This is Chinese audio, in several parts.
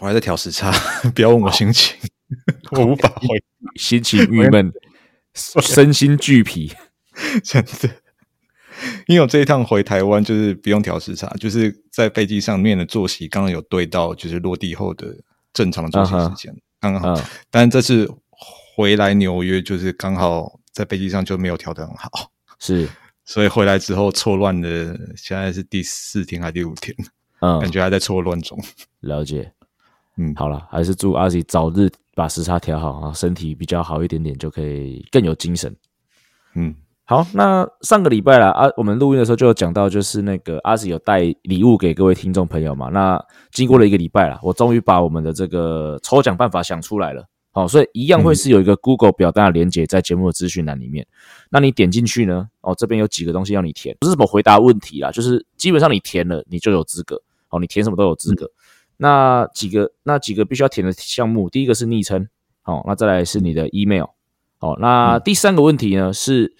我还在调时差，不要问我心情，我无法回。心情郁闷，身心俱疲，真的。因为我这一趟回台湾，就是不用调时差，就是在飞机上面的作息刚刚有对到，就是落地后的正常的作息时间，刚刚好。但这次回来纽约，就是刚好在飞机上就没有调得很好，是，所以回来之后错乱的，现在是第四天还是第五天？嗯，感觉还在错乱中。了解。嗯，好了，还是祝阿 Z 早日把时差调好啊，身体比较好一点点，就可以更有精神。嗯，好，那上个礼拜啦，啊，我们录音的时候就有讲到，就是那个阿 Z 有带礼物给各位听众朋友嘛。那经过了一个礼拜啦，我终于把我们的这个抽奖办法想出来了。好，所以一样会是有一个 Google 表单的连接在节目的资讯栏里面。那你点进去呢，哦，这边有几个东西要你填，不是什么回答问题啦，就是基本上你填了，你就有资格。哦，你填什么都有资格。嗯那几个那几个必须要填的项目，第一个是昵称，好，那再来是你的 email，好，那第三个问题呢是，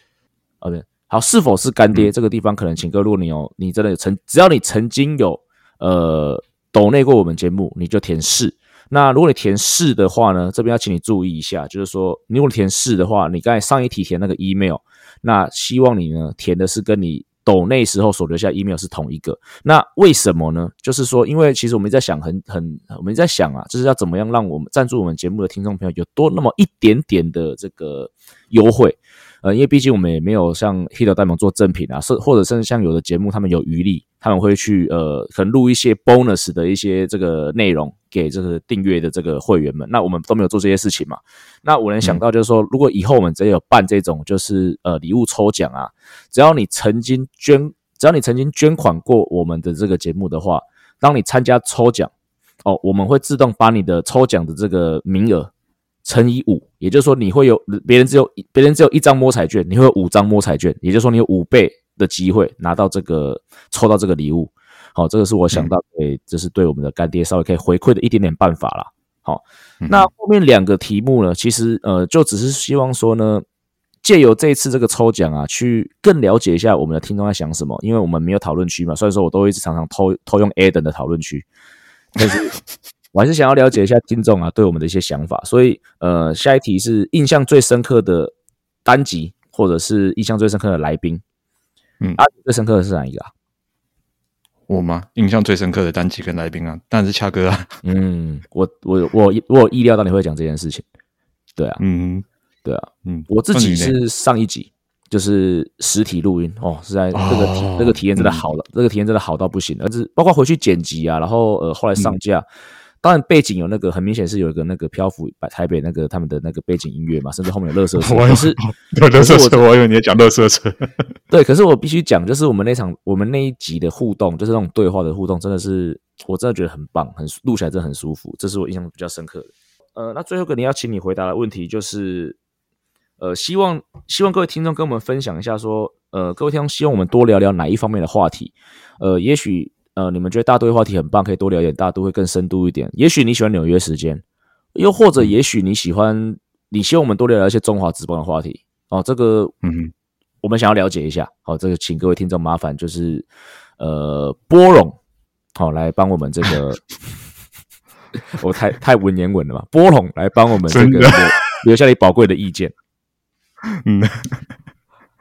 呃、嗯，好，是否是干爹？这个地方可能请各位，如果你有，你真的有曾，只要你曾经有呃抖内过我们节目，你就填是。那如果你填是的话呢，这边要请你注意一下，就是说，如果你填是的话，你刚才上一题填那个 email，那希望你呢填的是跟你。抖那时候所留下 email 是同一个，那为什么呢？就是说，因为其实我们在想很很，我们在想啊，就是要怎么样让我们赞助我们节目的听众朋友有多那么一点点的这个优惠。呃，因为毕竟我们也没有像联盟做赠品啊，甚或者甚至像有的节目，他们有余力，他们会去呃，可能录一些 bonus 的一些这个内容给这个订阅的这个会员们。那我们都没有做这些事情嘛。那我能想到就是说，如果以后我们只有办这种就是呃礼物抽奖啊，只要你曾经捐，只要你曾经捐款过我们的这个节目的话，当你参加抽奖哦，我们会自动把你的抽奖的这个名额。乘以五，也就是说你会有别人只有别人只有一张摸彩券，你会有五张摸彩券，也就是说你有五倍的机会拿到这个抽到这个礼物。好，这个是我想到诶，这是对我们的干爹稍微可以回馈的一点点办法啦。好，那后面两个题目呢，其实呃就只是希望说呢，借由这一次这个抽奖啊，去更了解一下我们的听众在想什么，因为我们没有讨论区嘛，所以说我都会一直常常偷偷用 Adam 的讨论区，但是。我还是想要了解一下听众啊对我们的一些想法，所以呃，下一题是印象最深刻的单集，或者是印象最深刻的来宾。嗯，啊，最深刻的是哪一个啊？我吗？印象最深刻的单集跟来宾啊，当然是恰哥啊。嗯，我我我我有意料到你会讲这件事情。对啊，嗯，对啊，嗯，我自己是上一集就是实体录音哦，是在这个体、哦、这个体验真的好了，嗯、这个体验真的好到不行，而是包括回去剪辑啊，然后呃后来上架。嗯当然，背景有那个很明显是有一个那个漂浮在台北那个他们的那个背景音乐嘛，甚至后面有乐色车。我以为你要讲乐色车。对，可是我必须讲，就是我们那场我们那一集的互动，就是那种对话的互动，真的是我真的觉得很棒，很录起来真的很舒服，这是我印象比较深刻的。呃，那最后一个你要请你回答的问题就是，呃，希望希望各位听众跟我们分享一下，说，呃，各位听众希望我们多聊聊哪一方面的话题？呃，也许。呃，你们觉得大都会话题很棒，可以多聊一点，大都会更深度一点。也许你喜欢纽约时间，又或者也许你喜欢，你希望我们多聊聊一些中华职棒的话题哦。这个，嗯，我们想要了解一下。好、哦，这个请各位听众麻烦就是，呃，波龙，好、哦、来帮我们这个，我太太文言文了嘛，波龙来帮我们这个留，留下你宝贵的意见。嗯。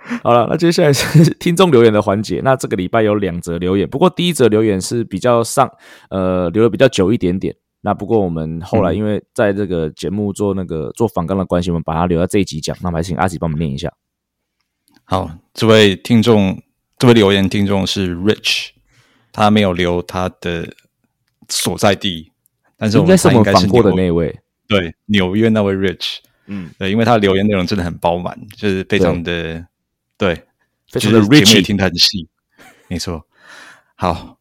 好了，那接下来是听众留言的环节。那这个礼拜有两则留言，不过第一则留言是比较上，呃，留的比较久一点点。那不过我们后来因为在这个节目做那个做访纲的关系，我们把它留在这一集讲。那还是请阿吉帮我们念一下。好，这位听众，这位留言听众是 Rich，他没有留他的所在地，但是我们应该是我们访过的那位，对，纽约那位 Rich，嗯，对，因为他的留言内容真的很饱满，就是非常的。对，非常的 rich，听得很细，没错。好，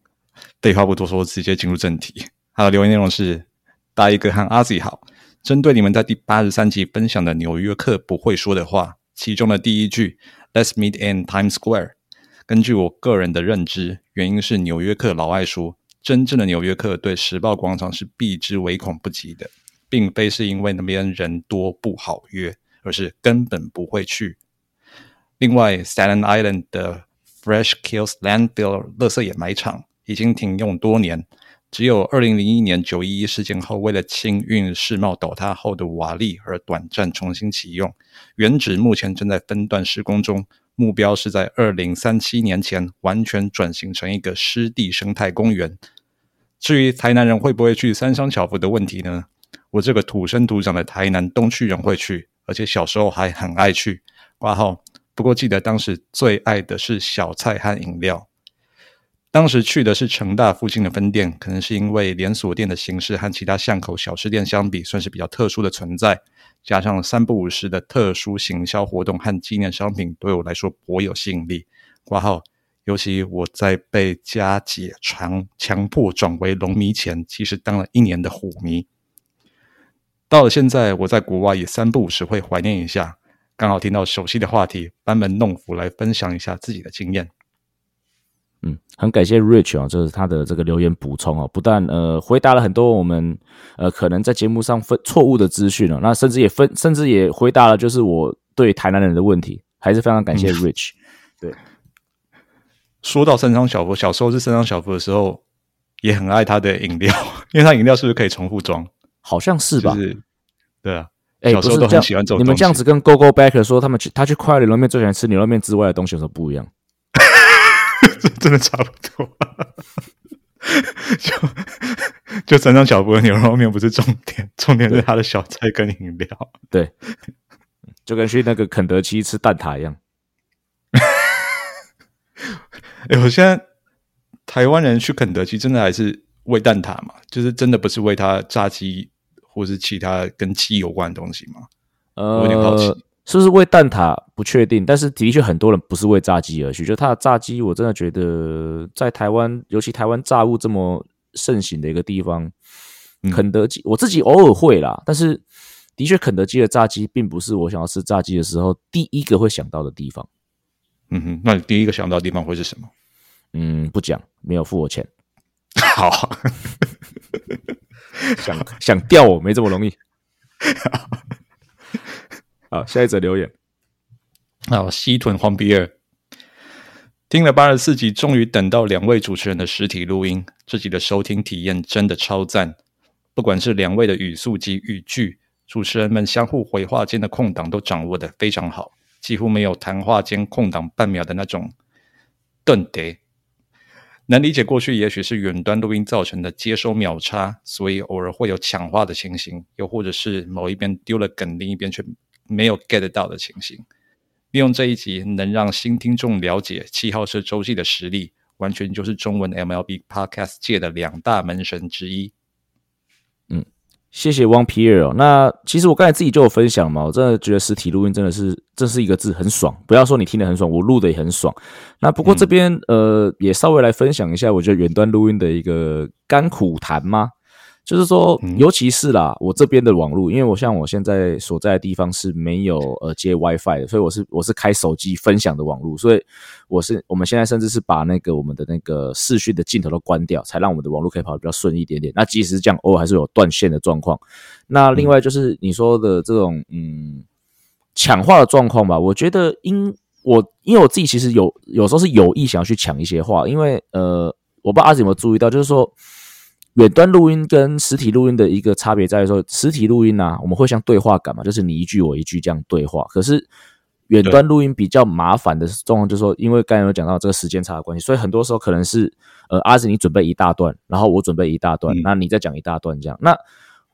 废话不多说，直接进入正题。他的留言内容是：大一哥和阿 Z 好。针对你们在第八十三集分享的纽约客不会说的话，其中的第一句 “Let's meet in Times Square”，根据我个人的认知，原因是纽约客老爱说，真正的纽约客对时报广场是避之唯恐不及的，并非是因为那边人多不好约，而是根本不会去。另外，Staten Island 的 Fresh Kills Landfill 垃圾掩埋场已经停用多年，只有二零零一年九一一事件后，为了清运世贸倒塌后的瓦砾而短暂重新启用。原址目前正在分段施工中，目标是在二零三七年前完全转型成一个湿地生态公园。至于台南人会不会去三商巧福的问题呢？我这个土生土长的台南东区人会去，而且小时候还很爱去。挂号。不过记得当时最爱的是小菜和饮料。当时去的是成大附近的分店，可能是因为连锁店的形式和其他巷口小吃店相比，算是比较特殊的存在。加上三不五时的特殊行销活动和纪念商品，对我来说颇有吸引力。挂号，尤其我在被家姐强强迫转为龙迷前，其实当了一年的虎迷。到了现在，我在国外也三不五时会怀念一下。刚好听到熟悉的话题，班门弄斧来分享一下自己的经验。嗯，很感谢 Rich 啊，就是他的这个留言补充哦，不但呃回答了很多我们呃可能在节目上分错误的资讯了，那甚至也分甚至也回答了就是我对台南人的问题，还是非常感谢 Rich。嗯、对，说到三张小福，小时候是三张小福的时候，也很爱他的饮料，因为他饮料是不是可以重复装？好像是吧？就是、对啊。哎，不是这样，你们这样子跟 Go Go Backer 说，他们去他去快乐牛肉面最喜欢吃牛肉面之外的东西有什么不一样？真的差不多。就就三商巧福的牛肉面不是重点，重点是他的小菜跟饮料。对，就跟去那个肯德基吃蛋挞一样。哎，我现在台湾人去肯德基真的还是喂蛋挞嘛？就是真的不是喂他炸鸡。或是其他跟鸡有关的东西吗？呃，我有点好奇，是不是为蛋挞不确定，但是的确很多人不是为炸鸡而去。就它的炸鸡，我真的觉得在台湾，尤其台湾炸物这么盛行的一个地方，嗯、肯德基我自己偶尔会啦，但是的确肯德基的炸鸡并不是我想要吃炸鸡的时候第一个会想到的地方。嗯哼，那你第一个想到的地方会是什么？嗯，不讲，没有付我钱。好。想想钓我没这么容易。好，下一则留言。好，西屯黄比尔听了八十四集，终于等到两位主持人的实体录音。自己的收听体验真的超赞，不管是两位的语速及语句，主持人们相互回话间的空档都掌握的非常好，几乎没有谈话间空档半秒的那种顿跌。能理解过去也许是远端录音造成的接收秒差，所以偶尔会有抢话的情形，又或者是某一边丢了梗，另一边却没有 get 到的情形。利用这一集能让新听众了解七号车周记的实力，完全就是中文 MLB Podcast 界的两大门神之一。嗯。谢谢汪皮尔哦。那其实我刚才自己就有分享嘛，我真的觉得实体录音真的是，这是一个字，很爽。不要说你听得很爽，我录的也很爽。那不过这边、嗯、呃，也稍微来分享一下，我觉得远端录音的一个甘苦谈吗？就是说，尤其是啦，我这边的网络，因为我像我现在所在的地方是没有呃接 WiFi 的，所以我是我是开手机分享的网络，所以我是我们现在甚至是把那个我们的那个视讯的镜头都关掉，才让我们的网络可以跑得比较顺一点点。那即使是这样，偶尔还是有断线的状况。那另外就是你说的这种嗯抢话的状况吧，我觉得因我因为我自己其实有有时候是有意想要去抢一些话，因为呃我不知道阿子有没有注意到，就是说。远端录音跟实体录音的一个差别在于说，实体录音啊，我们会像对话感嘛，就是你一句我一句这样对话。可是远端录音比较麻烦的状况，就是说，因为刚才有讲到这个时间差的关系，所以很多时候可能是呃，阿子你准备一大段，然后我准备一大段，那你再讲一大段这样。那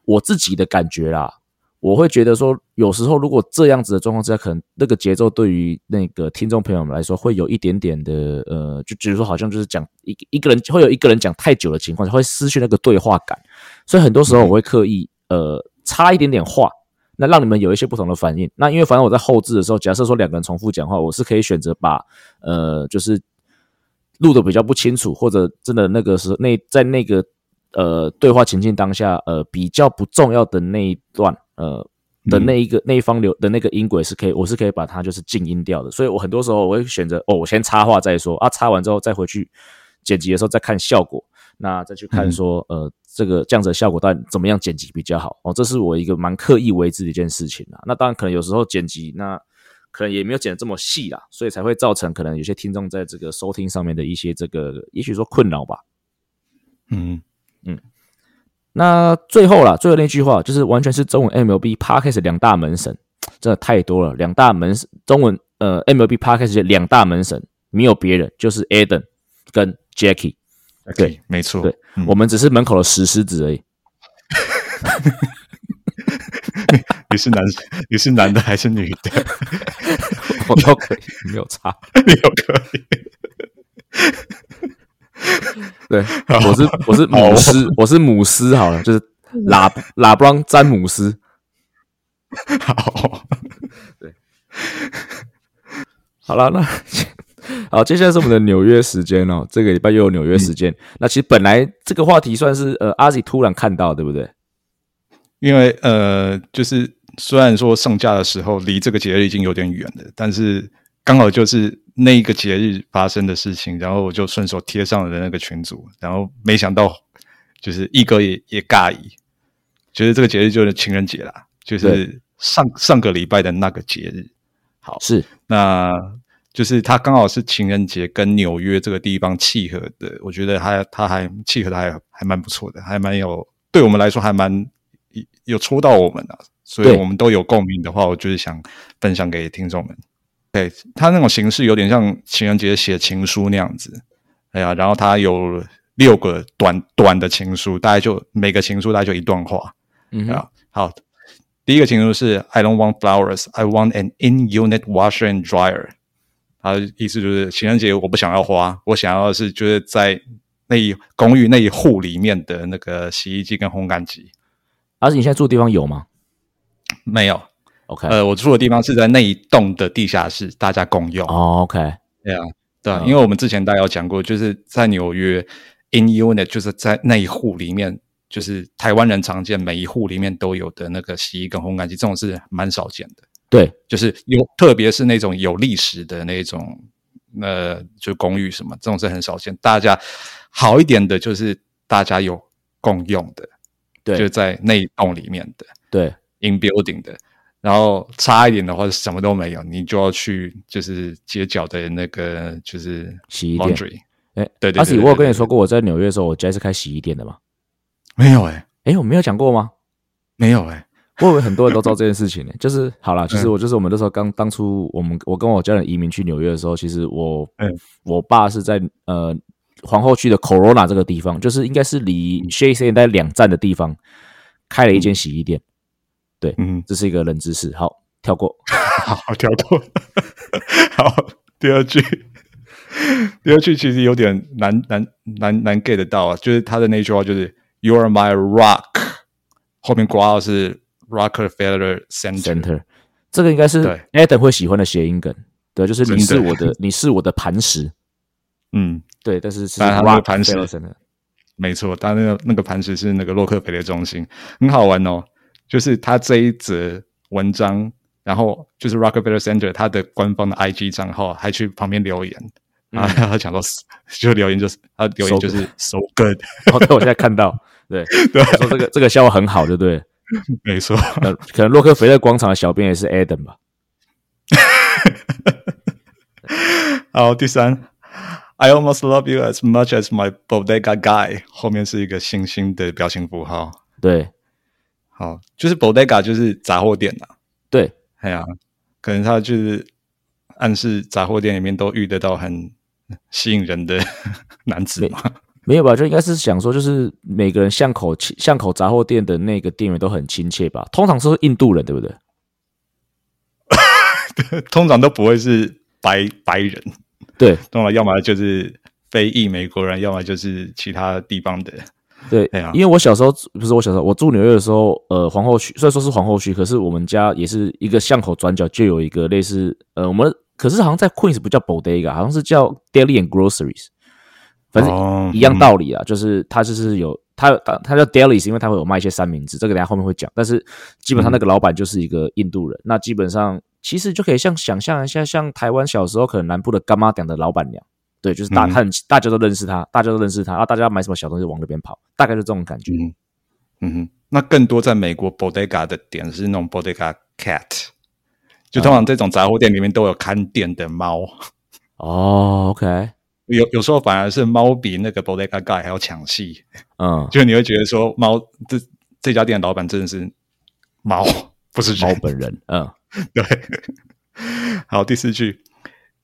我自己的感觉啦。我会觉得说，有时候如果这样子的状况之下，可能那个节奏对于那个听众朋友们来说，会有一点点的呃，就比如说好像就是讲一一个人会有一个人讲太久的情况，会失去那个对话感。所以很多时候我会刻意呃插一点点话，那让你们有一些不同的反应。那因为反正我在后置的时候，假设说两个人重复讲话，我是可以选择把呃就是录的比较不清楚，或者真的那个时候那在那个。呃对话情境当下呃比较不重要的那一段呃的那一个、嗯、那一方流的那个音轨是可以，我是可以把它就是静音掉的。所以我很多时候我会选择哦，我先插话再说啊，插完之后再回去剪辑的时候再看效果，那再去看说、嗯、呃这个这样子的效果到底怎么样剪辑比较好哦，这是我一个蛮刻意为之的一件事情啊。那当然可能有时候剪辑那。可能也没有剪得这么细啦，所以才会造成可能有些听众在这个收听上面的一些这个，也许说困扰吧。嗯嗯。那最后啦，最后那句话就是完全是中文 MLB Podcast 两大门神，真的太多了。两大门中文呃 MLB Podcast 两大门神没有别人，就是 Adam 跟 Jackie。对，没错。对、嗯，我们只是门口的石狮子而已。你是男，你是男的还是女的？我都可以，没有差，你都可以。对，我是我是姆斯，我是姆斯好了，就是拉拉布朗詹姆斯。好，对，好了，那 好，接下来是我们的纽约时间哦。这个礼拜又有纽约时间、嗯。那其实本来这个话题算是呃阿 Z 突然看到，对不对？因为呃，就是虽然说上架的时候离这个节日已经有点远了，但是刚好就是那一个节日发生的事情，然后我就顺手贴上了那个群组，然后没想到就是一哥也也尬意，觉得这个节日就是情人节啦，就是上上个礼拜的那个节日。好，是，那就是他刚好是情人节跟纽约这个地方契合的，我觉得还他还契合的还还蛮不错的，还蛮有对我们来说还蛮。有戳到我们啊，所以我们都有共鸣的话，我就是想分享给听众们。对，他那种形式有点像情人节写情书那样子，哎呀，然后他有六个短短的情书，大概就每个情书大概就一段话。嗯，啊，好，第一个情书是 I don't want flowers, I want an in-unit washer and dryer。他的意思就是情人节我不想要花，我想要的是就是在那一公寓那一户里面的那个洗衣机跟烘干机。而且你现在住的地方有吗？没有。OK，呃，我住的地方是在那一栋的地下室，大家共用。哦，OK，对啊，对啊，因为我们之前大家有讲过，就是在纽约，in unit 就是在那一户里面，就是台湾人常见，每一户里面都有的那个洗衣跟烘干机，这种是蛮少见的。对，就是有，特别是那种有历史的那种，呃，就公寓什么，这种是很少见。大家好一点的，就是大家有共用的。对，就在那一栋里面的，对，in building 的，然后差一点的话，什么都没有，你就要去就是街角的那个就是洗衣店。哎，对对，对，阿喜，我有跟你说过，我在纽约的时候，我家是开洗衣店的吗？没有哎、欸，哎，我没有讲过吗？没有哎、欸，我以为很多人都知道这件事情呢、欸。就是好了，其实我就是我们那时候刚当初我们我跟我家人移民去纽约的时候，其实我嗯，我爸是在呃。皇后区的 Corona 这个地方，就是应该是离 Shea 大概两站的地方，开了一间洗衣店。对，嗯，这是一个冷知识。好，跳过，好，跳过。好，第二句，第二句其实有点难难难难 get 到啊，就是他的那句话就是 “You are my rock"，后面括号是 Rockefeller Center，这个应该是 Adam 会喜欢的谐音梗。对，就是你是我的，你是我的磐石。嗯。对，但是是他那个磐石，没错，但那个那个磐石是那个洛克菲勒中心，很好玩哦。就是他这一则文章，然后就是 Rockefeller Center 他的官方的 IG 账号还去旁边留言，嗯、然后他讲说，就留言就是他留言就是 so good。哦，对，我现在看到，对 对，说这个这个笑话很好，对不对？没错，可能洛克菲勒广场的小编也是 Adam 吧。好，第三。I almost love you as much as my bodega guy。后面是一个星星的表情符号。对，好，就是 bodega 就是杂货店呐。对，哎呀，可能他就是暗示杂货店里面都遇得到很吸引人的 男子嘛。没有吧？就应该是想说，就是每个人巷口巷口杂货店的那个店员都很亲切吧？通常是印度人，对不对？通常都不会是白白人。对，懂了，要么就是非裔美国人，要么就是其他地方的。对，因为我小时候不是我小时候，我住纽约的时候，呃，皇后区虽然说是皇后区，可是我们家也是一个巷口转角就有一个类似，呃，我们可是好像在 Queens 不叫 Bodega，好像是叫 Deli and Groceries，反正一样道理啊，就是它就是有他他他叫 Daily，是因为他会有卖一些三明治，这个等下后面会讲。但是基本上那个老板就是一个印度人，嗯、那基本上其实就可以像想象一下，像台湾小时候可能南部的干妈店的老板娘，对，就是大他、嗯、大家都认识他，大家都认识他，然后大家要买什么小东西往那边跑，大概就这种感觉。嗯嗯哼，那更多在美国 Bodega 的点是那种 Bodega Cat，就通常这种杂货店里面都有看店的猫。哦，OK。有有时候反而是猫比那个 Bodega Guy 还要抢戏，嗯，就你会觉得说猫这这家店的老板真的是猫，不是猫本人，嗯，对。好，第四句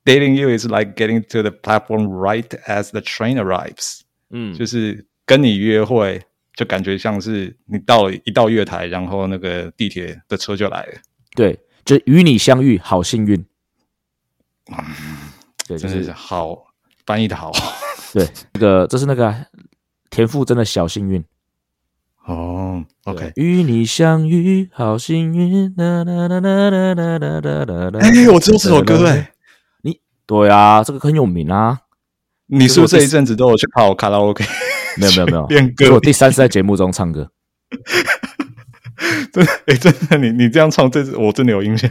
，Dating you is like getting to the platform right as the train arrives，嗯，就是跟你约会，就感觉像是你到了一到月台，然后那个地铁的车就来了，对，就与你相遇，好幸运，嗯，对，真是好。翻译的好，对，那个这是那个田馥甄的小幸运哦。OK，与你相遇，好幸运。哎，我知道这首歌哎，你对啊，这个很有名啊。你是不是这一阵子都有去跑卡拉 OK？没有没有没有，练歌。我第三次在节目中唱歌。真的哎，真的你你这样唱，这次我真的有印象。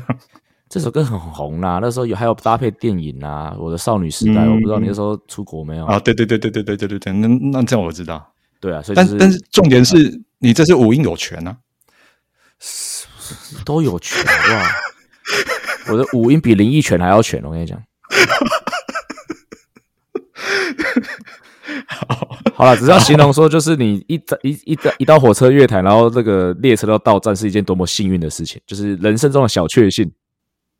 这首歌很红啦，那时候有还有搭配电影啊，《我的少女时代》嗯，我不知道你那时候出国没有啊？对对对对对对对对对，那那这样我知道。对啊，所以、就是、但但是重点是、嗯、你这是五音有全呢、啊，都有全哇！我的五音比林忆泉还要全，我跟你讲。好，好了，只是要形容说，就是你一一一一到火车月台，然后这个列车都到站，是一件多么幸运的事情，就是人生中的小确幸。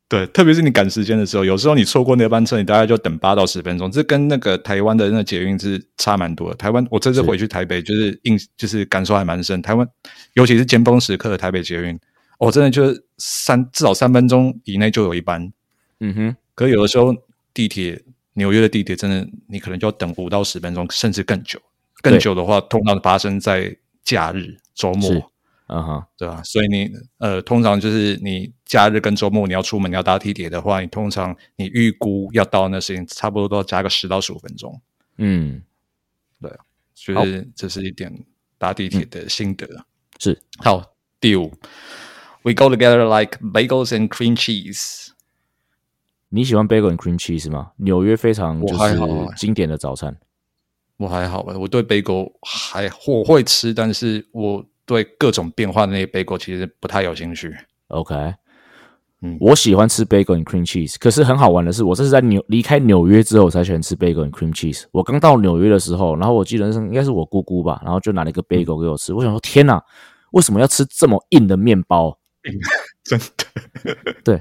对，特别是你赶时间的时候，有时候你错过那班车，你大概就等八到十分钟。这跟那个台湾的那个捷运是差蛮多的。台湾，我这次回去台北，就是印，就是感受还蛮深。台湾，尤其是尖峰时刻的台北捷运，我、哦、真的就是三至少三分钟以内就有一班。嗯哼，可有的时候地铁，纽约的地铁真的，你可能就要等五到十分钟，甚至更久。更久的话，通常发生在假日、周末。嗯哼，对吧？所以你呃，通常就是你假日跟周末你要出门你要搭地铁的话，你通常你预估要到那时间，差不多都要加个十到十五分钟。嗯，对，就是这是一点搭地铁的心得。嗯、是，好，第五，We go together like bagels and cream cheese。你喜欢 bagel and cream cheese 吗？纽约非常就是经典的早餐。我还好吧，我对 bagel 还我会吃，但是我。对各种变化的那些 bagel 其实不太有兴趣。OK，嗯，我喜欢吃 bagel and cream cheese。可是很好玩的是，我这是在纽离开纽约之后才喜欢吃 bagel and cream cheese。我刚到纽约的时候，然后我记得是应该是我姑姑吧，然后就拿了一个 bagel 给我吃。嗯、我想说，天哪，为什么要吃这么硬的面包？真的，对。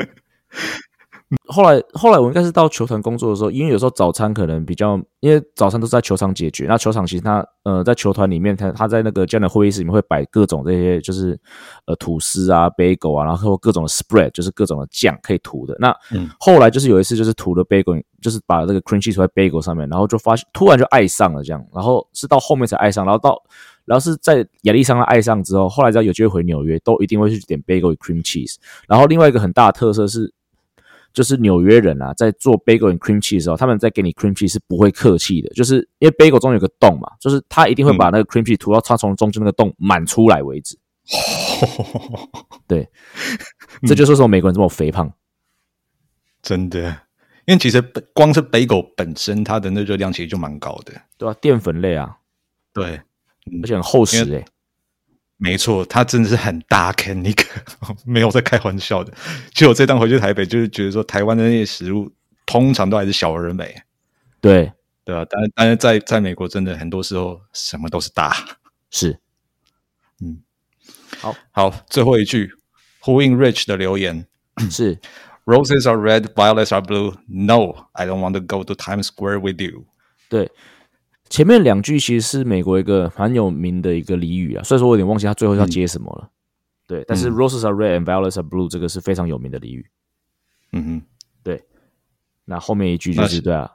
后来，后来我应该是到球团工作的时候，因为有时候早餐可能比较，因为早餐都是在球场解决。那球场其实他呃，在球团里面，他他在那个这样的会议室里面会摆各种这些，就是呃吐司啊、bagel 啊，然后各种的 spread，就是各种的酱可以涂的。那、嗯、后来就是有一次就是涂了 bagel，就是把这个 cream cheese 涂在 bagel 上面，然后就发现突然就爱上了这样。然后是到后面才爱上，然后到然后是在亚历山大爱上之后，后来只要有机会回纽约，都一定会去点 bagel with cream cheese。然后另外一个很大的特色是。就是纽约人啊，在做 bagel and cream cheese 的时候，他们在给你 cream cheese 是不会客气的，就是因为 bagel 中有个洞嘛，就是他一定会把那个 cream cheese 涂到他从中间那个洞满出来为止。对，这就是为什么美国人这么肥胖。真的，因为其实光是 bagel 本身，它的那热量其实就蛮高的，对啊？淀粉类啊，对，而且很厚实诶、欸。没错，它真的是很大坑，那 个没有在开玩笑的。其实我这趟回去台北，就是觉得说台湾的那些食物通常都还是小而美，对对啊，但但是在在美国，真的很多时候什么都是大，是，嗯，好好，最后一句呼应 Rich 的留言是：Roses are red, violets are blue. No, I don't want to go to Times Square with you. 对。前面两句其实是美国一个很有名的一个俚语啊，虽然说我有点忘记他最后要接什么了。嗯、对，但是 roses are red and violets are blue 这个是非常有名的俚语。嗯哼，对。那后面一句就是对啊，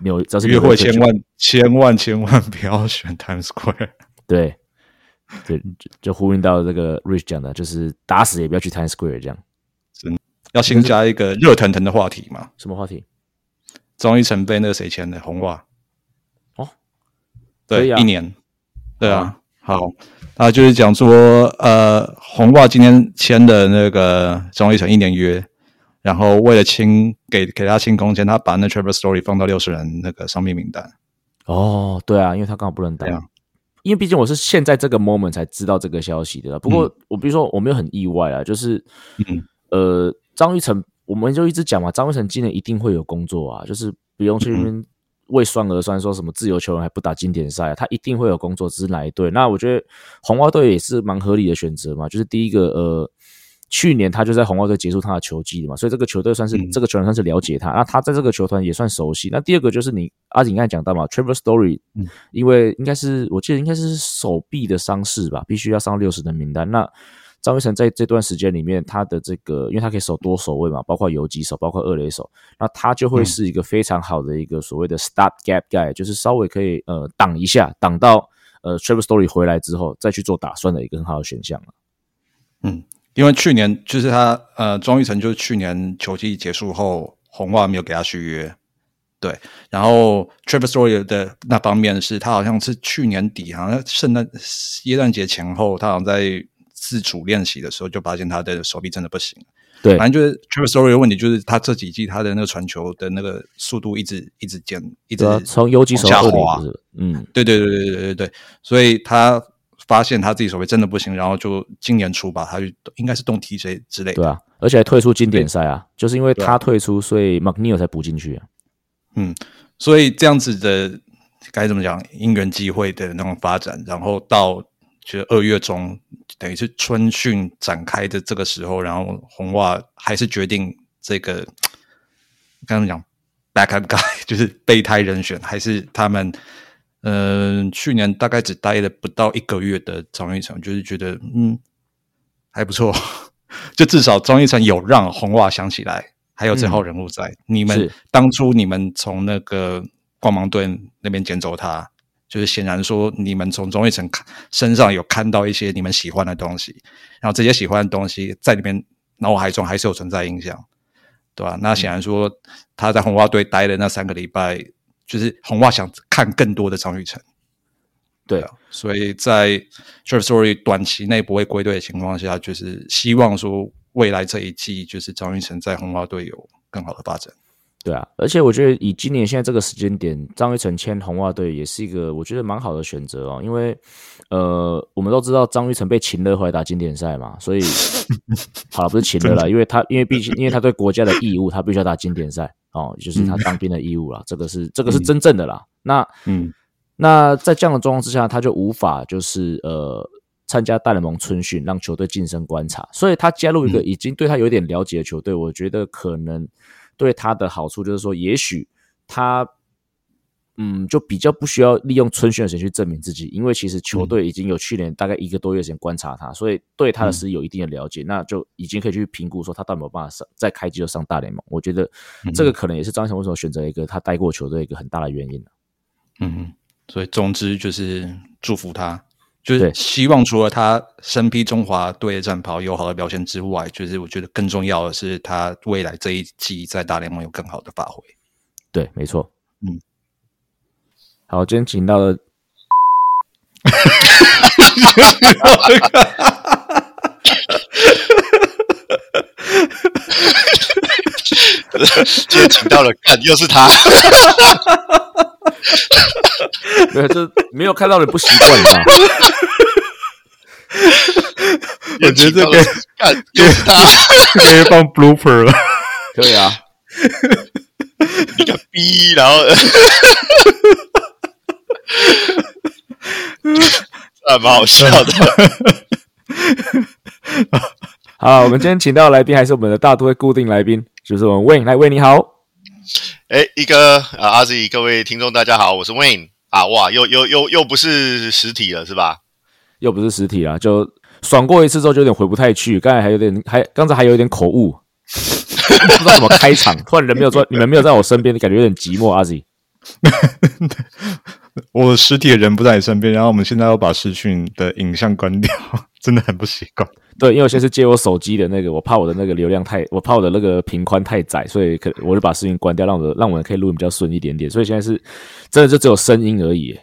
纽这是约会千万千万千万不要选 Times Square。对，对，就就呼应到这个 Rich 讲的，就是打死也不要去 Times Square 这样。真要新加一个热腾腾的话题吗？什么话题？张一成被那个谁签的红袜。哦，对，啊、一年，对啊，好啊，就是讲说，呃，红袜今天签的那个张育成一年约，然后为了清给给他清空间，他把那 Trevor Story 放到六十人那个伤病名单。哦，对啊，因为他刚好不能打，因为毕竟我是现在这个 moment 才知道这个消息的。不过我比如说我没有很意外啊，就是，嗯、呃，张育成，我们就一直讲嘛，张育成今年一定会有工作啊，就是不用去那边。为酸而酸，说什么自由球员还不打经典赛啊？他一定会有工作，只是哪一队？那我觉得红袜队也是蛮合理的选择嘛。就是第一个，呃，去年他就在红袜队结束他的球季的嘛，所以这个球队算是、嗯、这个球员算是了解他。那他在这个球团也算熟悉。那第二个就是你阿景刚才讲到嘛，Trevor Story，嗯，因为应该是我记得应该是手臂的伤势吧，必须要上六十的名单。那张育成在这段时间里面，他的这个，因为他可以守多守位嘛，包括游击手，包括二垒手，那他就会是一个非常好的一个所谓的 stop gap guy，就是稍微可以呃挡一下，挡到呃 Trevor Story 回来之后再去做打算的一个很好的选项了。嗯，因为去年就是他呃张育成就是去年球季结束后，红袜没有给他续约，对，然后 Trevor Story 的那方面是他好像是去年底，好像圣诞耶诞节前后，他好像在。自主练习的时候就发现他的手臂真的不行，对，反正就是 Trevor Story 的问题，就是他这几季他的那个传球的那个速度一直一直减，一直从游击手下滑，嗯，对对对对对对对，所以他发现他自己手臂真的不行，然后就今年初吧，他就应该是动 TJ 之类的，对啊，而且还退出经典赛啊，就是因为他退出，所以 McNeil 才补进去啊，嗯，所以这样子的该怎么讲，因缘际会的那种发展，然后到。就二月中，等于是春训展开的这个时候，然后红袜还是决定这个刚刚讲 backup guy，就是备胎人选，还是他们嗯、呃、去年大概只待了不到一个月的张玉成，就是觉得嗯还不错，就至少张玉成有让红袜想起来还有这号人物在。嗯、你们当初你们从那个光芒队那边捡走他。就是显然说，你们从张育成身上有看到一些你们喜欢的东西，然后这些喜欢的东西在你们脑海中还是有存在印象，对吧？那显然说他在红袜队待的那三个礼拜，就是红袜想看更多的张玉成，对啊，所以在 Trevor Story 短期内不会归队的情况下，就是希望说未来这一季就是张玉成在红袜队有更好的发展。对啊，而且我觉得以今年现在这个时间点，张玉成签红袜队也是一个我觉得蛮好的选择哦。因为呃，我们都知道张玉成被请了回来打经典赛嘛，所以 好了，不是请了啦，因为他因为毕竟因为他对国家的义务，他必须要打经典赛哦，就是他当兵的义务啦。这个是这个是真正的啦。那嗯，那在这样的状况之下，他就无法就是呃参加大联盟春训，让球队晋升观察，所以他加入一个已经对他有点了解的球队，我觉得可能。对他的好处就是说，也许他，嗯，就比较不需要利用春训的时间去证明自己，因为其实球队已经有去年大概一个多月时间观察他，所以对他的实力有一定的了解，嗯、那就已经可以去评估说他到底有没有办法上再开机就上大联盟。我觉得这个可能也是张育成为什么选择一个他带过球队一个很大的原因。嗯，所以总之就是祝福他。就是希望除了他身披中华队的战袍有好的表现之外，就是我觉得更重要的是他未来这一季在大联盟有更好的发挥。对，没错。嗯，好，今天请到了，今天请到了，看又是他。对，这没有看到的不习惯吧。我觉得这个看就是他 可以放 blooper 了，可以啊。一个 B，然后啊，蛮好笑的。好，我们今天请到的来宾还是我们的大都会固定来宾，就是我们 Wayne，来 Wayne 你好。哎，一哥啊，阿 Z，各位听众大家好，我是 Wayne 啊，哇，又又又又不是实体了是吧？又不是实体了，就爽过一次之后就有点回不太去，刚才还有点还刚才还有一点口误，不知道怎么开场，突然人没有在，你们没有在我身边，感觉有点寂寞，阿 Z。我实体的人不在你身边，然后我们现在要把视讯的影像关掉，真的很不习惯。对，因为我现在是借我手机的那个，我怕我的那个流量太，我怕我的那个频宽太窄，所以可我就把声音关掉，让我让我可以录音比较顺一点点。所以现在是真的就只有声音而已。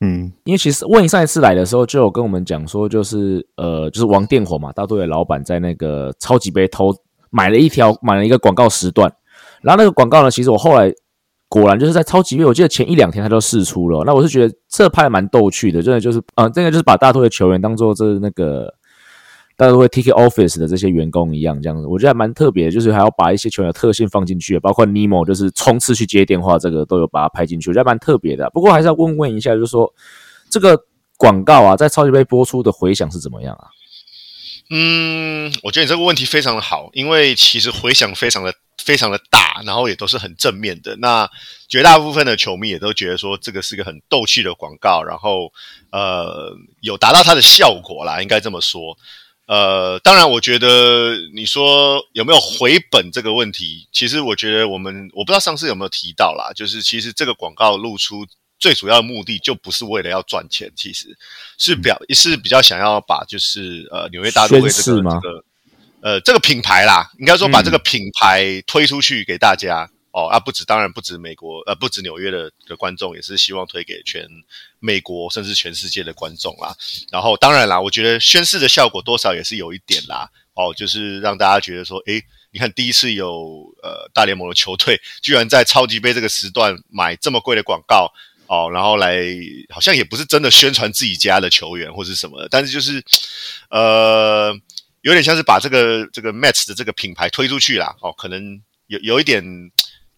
嗯，因为其实问上一次来的时候就有跟我们讲说，就是呃，就是王电火嘛，大都会的老板在那个超级杯偷买了一条买了一个广告时段，然后那个广告呢，其实我后来果然就是在超级杯，我记得前一两天他就试出了。那我是觉得这拍蛮逗趣的，真的就是呃，这个就是把大都会的球员当做这那个。大都会 t i k e t Office 的这些员工一样，这样子，我觉得还蛮特别的，就是还要把一些球员的特性放进去，包括 Nemo 就是冲刺去接电话，这个都有把它拍进去，我觉得蛮特别的。不过还是要问问一下，就是说这个广告啊，在超级杯播出的回响是怎么样啊？嗯，我觉得你这个问题非常的好，因为其实回响非常的非常的大，然后也都是很正面的。那绝大部分的球迷也都觉得说这个是个很逗趣的广告，然后呃有达到它的效果啦，应该这么说。呃，当然，我觉得你说有没有回本这个问题，其实我觉得我们我不知道上次有没有提到啦，就是其实这个广告露出最主要的目的就不是为了要赚钱，其实是表是比较想要把就是呃纽约大都会这个这个呃这个品牌啦，应该说把这个品牌推出去给大家。嗯哦，啊，不止，当然不止美国，呃，不止纽约的的观众，也是希望推给全美国甚至全世界的观众啦。然后，当然啦，我觉得宣誓的效果多少也是有一点啦。哦，就是让大家觉得说，诶，你看第一次有呃大联盟的球队居然在超级杯这个时段买这么贵的广告，哦，然后来好像也不是真的宣传自己家的球员或是什么，但是就是呃有点像是把这个这个 Mets 的这个品牌推出去啦。哦，可能有有一点。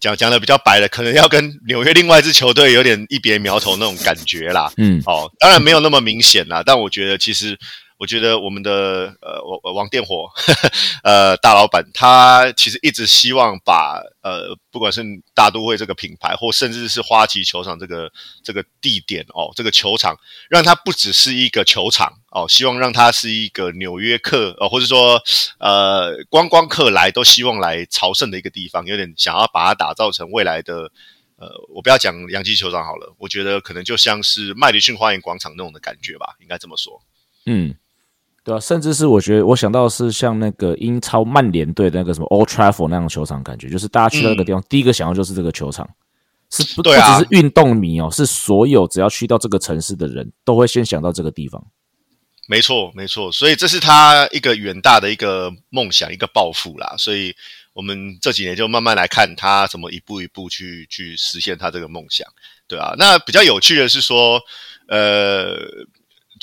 讲讲的比较白了，可能要跟纽约另外一支球队有点一别苗头那种感觉啦。嗯，哦，当然没有那么明显啦，但我觉得其实。我觉得我们的呃，王王电火呵呵呃大老板，他其实一直希望把呃，不管是大都会这个品牌，或甚至是花旗球场这个这个地点哦，这个球场，让它不只是一个球场哦，希望让它是一个纽约客呃，或者说呃观光客来都希望来朝圣的一个地方，有点想要把它打造成未来的呃，我不要讲洋基球场好了，我觉得可能就像是麦迪逊花园广场那种的感觉吧，应该这么说，嗯。对啊，甚至是我觉得，我想到的是像那个英超曼联队的那个什么 Old Trafford 那样的球场，感觉就是大家去到那个地方，嗯、第一个想到就是这个球场，是不不只是运动迷哦，是所有只要去到这个城市的人都会先想到这个地方。没错，没错，所以这是他一个远大的一个梦想，一个抱负啦。所以我们这几年就慢慢来看他怎么一步一步去去实现他这个梦想，对啊，那比较有趣的是说，呃。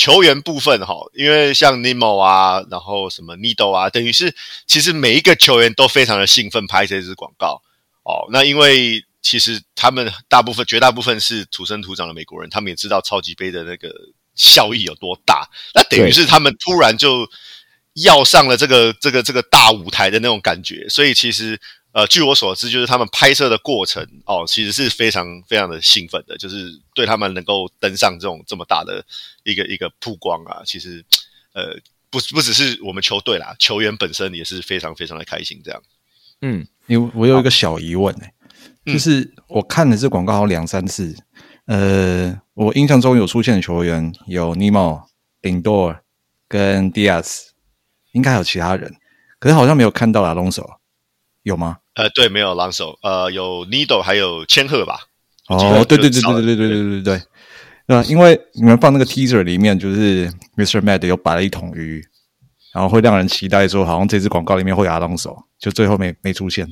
球员部分哈，因为像 Nemo 啊，然后什么 Nido 啊，等于是其实每一个球员都非常的兴奋拍这支广告哦。那因为其实他们大部分、绝大部分是土生土长的美国人，他们也知道超级杯的那个效益有多大。那等于是他们突然就要上了这个、这个、这个大舞台的那种感觉，所以其实。呃，据我所知，就是他们拍摄的过程哦，其实是非常非常的兴奋的，就是对他们能够登上这种这么大的一个一个曝光啊，其实呃不不只是我们球队啦，球员本身也是非常非常的开心这样。嗯，因为我有一个小疑问哎、欸，就是我看了这广告好两三次，呃，我印象中有出现的球员有 Nemo、Lindor 跟 Diaz，应该还有其他人，可是好像没有看到 Alonso，有吗？呃，对，没有狼手，呃，有 needle，还有千鹤吧？哦，对对对对对对对对对对，对，因为你们放那个 teaser 里面，就是 Mr. Mad 有摆了一桶鱼，然后会让人期待说，好像这支广告里面会有狼手，就最后没没出现。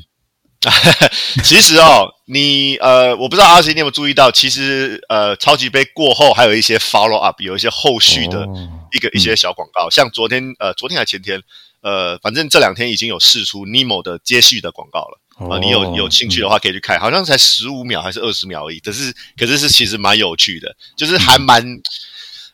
其实哦，你呃，我不知道阿 C 你有没有注意到，其实呃，超级杯过后还有一些 follow up，有一些后续的一个、哦、一些小广告，嗯、像昨天呃，昨天还前天。呃，反正这两天已经有试出 Nemo 的接续的广告了啊！你有有兴趣的话，可以去看，嗯、好像才十五秒还是二十秒而已。可是，可是是其实蛮有趣的，就是还蛮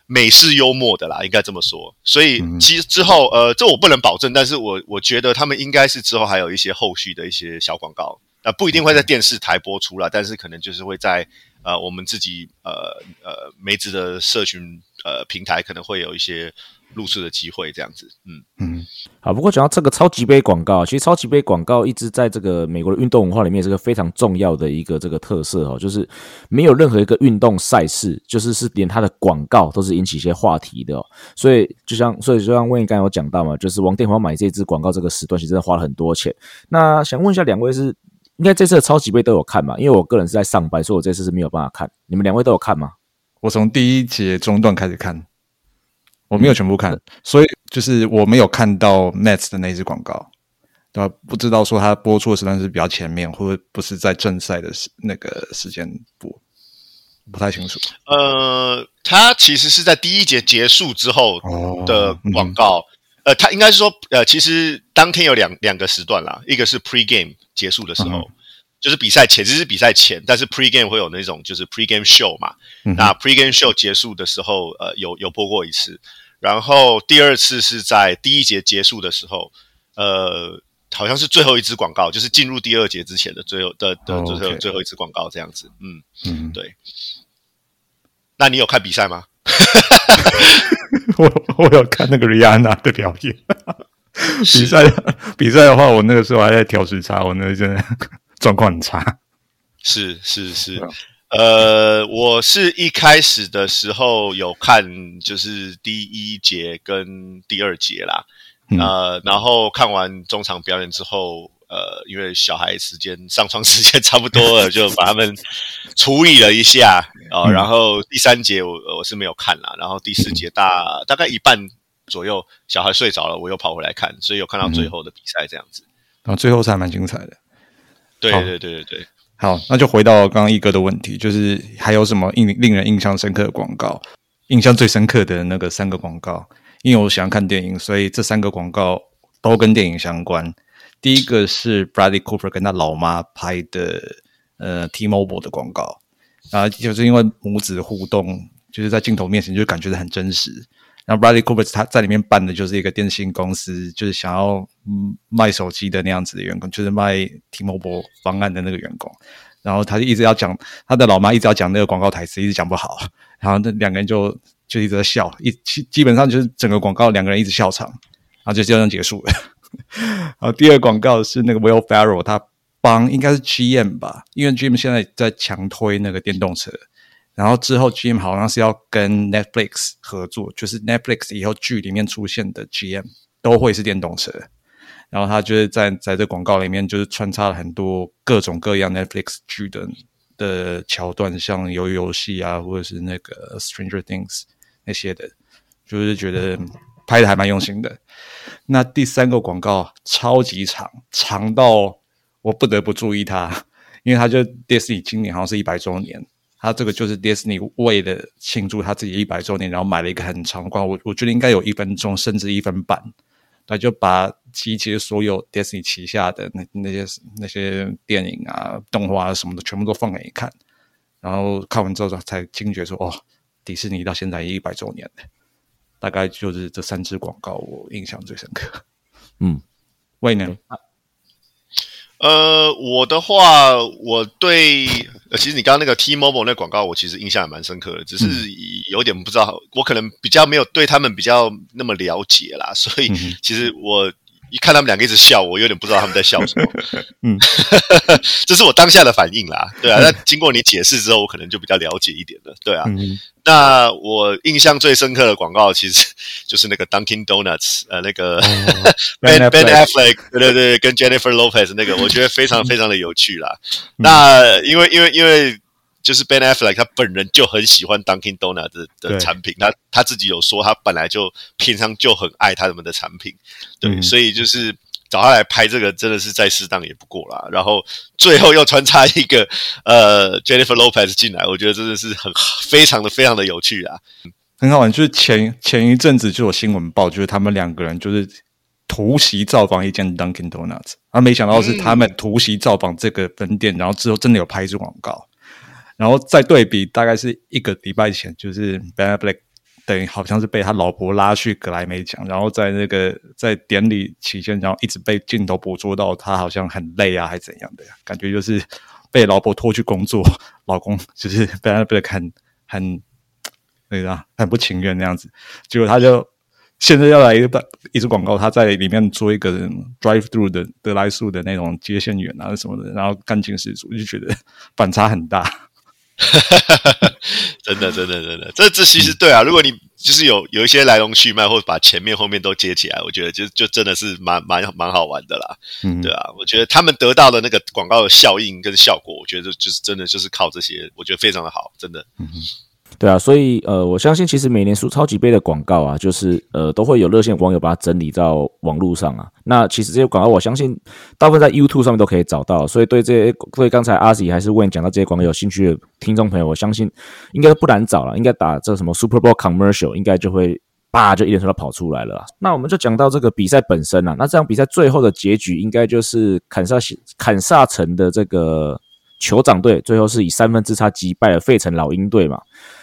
美式幽默的啦，应该这么说。所以，其实之后，呃，这我不能保证，但是我我觉得他们应该是之后还有一些后续的一些小广告，那、呃、不一定会在电视台播出了，但是可能就是会在呃我们自己呃呃梅子的社群呃平台可能会有一些。录制的机会这样子，嗯嗯，好。不过讲到这个超级杯广告，其实超级杯广告一直在这个美国的运动文化里面是个非常重要的一个这个特色哦，就是没有任何一个运动赛事，就是是连它的广告都是引起一些话题的哦。所以就像所以就像温毅刚有讲到嘛，就是王电华买这支广告这个时段其实真的花了很多钱。那想问一下两位是应该这次的超级杯都有看嘛？因为我个人是在上班，所以我这次是没有办法看。你们两位都有看吗？我从第一节中段开始看，我没有全部看，嗯、所以就是我没有看到 Mets 的那支广告，对吧？不知道说它播出的时段是比较前面，或者不是在正赛的时那个时间播，不太清楚。呃，它其实是在第一节结束之后的广告。哦嗯呃，他应该是说，呃，其实当天有两两个时段啦，一个是 pre-game 结束的时候，嗯、就是比赛前，其实是比赛前，但是 pre-game 会有那种就是 pre-game show 嘛，嗯、那 pre-game show 结束的时候，呃，有有播过一次，然后第二次是在第一节结束的时候，呃，好像是最后一支广告，就是进入第二节之前的最后的的最后、最后一支广告这样子，嗯嗯，对。那你有看比赛吗？我我有看那个 Rihanna 的表演，比赛比赛的话，我那个时候还在调时差，我那个真的状况很差。是是是，呃，我是一开始的时候有看，就是第一节跟第二节啦，嗯、呃，然后看完中场表演之后。呃，因为小孩时间上床时间差不多了，就把他们处理了一下啊、呃。然后第三节我我是没有看啦，然后第四节大大概一半左右，小孩睡着了，我又跑回来看，所以有看到最后的比赛这样子。然后、嗯、最后是还蛮精彩的。对对对对对。好，那就回到刚刚一哥的问题，就是还有什么印令人印象深刻的广告？印象最深刻的那个三个广告，因为我喜欢看电影，所以这三个广告都跟电影相关。第一个是 Bradley Cooper 跟他老妈拍的呃 T-Mobile 的广告，然后就是因为母子互动，就是在镜头面前就感觉很真实。然后 Bradley Cooper 他在里面扮的就是一个电信公司，就是想要卖手机的那样子的员工，就是卖 T-Mobile 方案的那个员工。然后他就一直要讲他的老妈一直要讲那个广告台词，一直讲不好，然后那两个人就就一直在笑，一基基本上就是整个广告两个人一直笑场，然后就这样结束了。然后第二广告是那个 Will Ferrell，他帮应该是 GM 吧，因为 GM 现在在强推那个电动车，然后之后 GM 好像是要跟 Netflix 合作，就是 Netflix 以后剧里面出现的 GM 都会是电动车，然后他就是在在这广告里面就是穿插了很多各种各样 Netflix 剧的的桥段，像游游戏啊，或者是那个 Stranger Things 那些的，就是觉得拍的还蛮用心的。那第三个广告超级长，长到我不得不注意它，因为它就 Disney 今年好像是一百周年，它这个就是 Disney 为了庆祝他自己一百周年，然后买了一个很长的广告，我我觉得应该有一分钟甚至一分半，那就把集结所有 Disney 旗下的那那些那些电影啊、动画啊什么的全部都放给你看，然后看完之后才惊觉说，哦，迪士尼到现在也一百周年了。大概就是这三支广告，我印象最深刻。嗯，魏呢？呃，我的话，我对，呃其实你刚刚那个 T-Mobile 那广告，我其实印象也蛮深刻的，只是有点不知道，我可能比较没有对他们比较那么了解啦，所以其实我。一看他们两个一直笑，我有点不知道他们在笑什么。嗯，这是我当下的反应啦。对啊，那经过你解释之后，我可能就比较了解一点了。对啊，嗯、那我印象最深刻的广告其实 就是那个 Dunkin' Donuts，呃，那个、哦、Ben Ben Affleck，对对对，跟 Jennifer Lopez 那个，我觉得非常非常的有趣啦。嗯、那因为因为因为。就是 Ben Affleck 他本人就很喜欢 Dunkin' Donuts 的的产品，他他自己有说他本来就平常就很爱他们的产品，对，嗯、所以就是找他来拍这个真的是再适当也不过啦。然后最后又穿插一个呃 Jennifer Lopez 进来，我觉得真的是很非常的非常的有趣啊，很好玩。就是前前一阵子就有新闻报，就是他们两个人就是突袭造访一间 Dunkin' Donuts，啊没想到是他们突袭造访这个分店，嗯、然后之后真的有拍一支广告。然后再对比，大概是一个礼拜前，就是 Ben Affleck 等于好像是被他老婆拉去格莱美奖，然后在那个在典礼期间，然后一直被镜头捕捉到他好像很累啊，还是怎样的，感觉就是被老婆拖去工作，老公就是 Ben Affleck 很很那个很不情愿那样子，结果他就现在要来一个一支广告，他在里面做一个 drive through 的得来速的那种接线员啊什么的，然后干劲十足，就觉得反差很大。哈哈哈哈真的，真的，真的，这这其实对啊。如果你就是有有一些来龙去脉，或者把前面后面都接起来，我觉得就就真的是蛮蛮蛮好玩的啦。嗯，对啊，我觉得他们得到的那个广告的效应跟效果，我觉得就是真的就是靠这些，我觉得非常的好，真的。嗯对啊，所以呃，我相信其实每年输超级杯的广告啊，就是呃，都会有热线网友把它整理到网络上啊。那其实这些广告，我相信大部分在 YouTube 上面都可以找到。所以对这些，对刚才阿 Z 还是 Wayne 讲到这些广告有兴趣的听众朋友，我相信应该不难找了。应该打这什么 Super Bowl Commercial，应该就会叭就一连串都跑出来了。那我们就讲到这个比赛本身啊，那这场比赛最后的结局应该就是坎萨坎萨城的这个。酋长队最后是以三分之差击败了费城老鹰队嘛？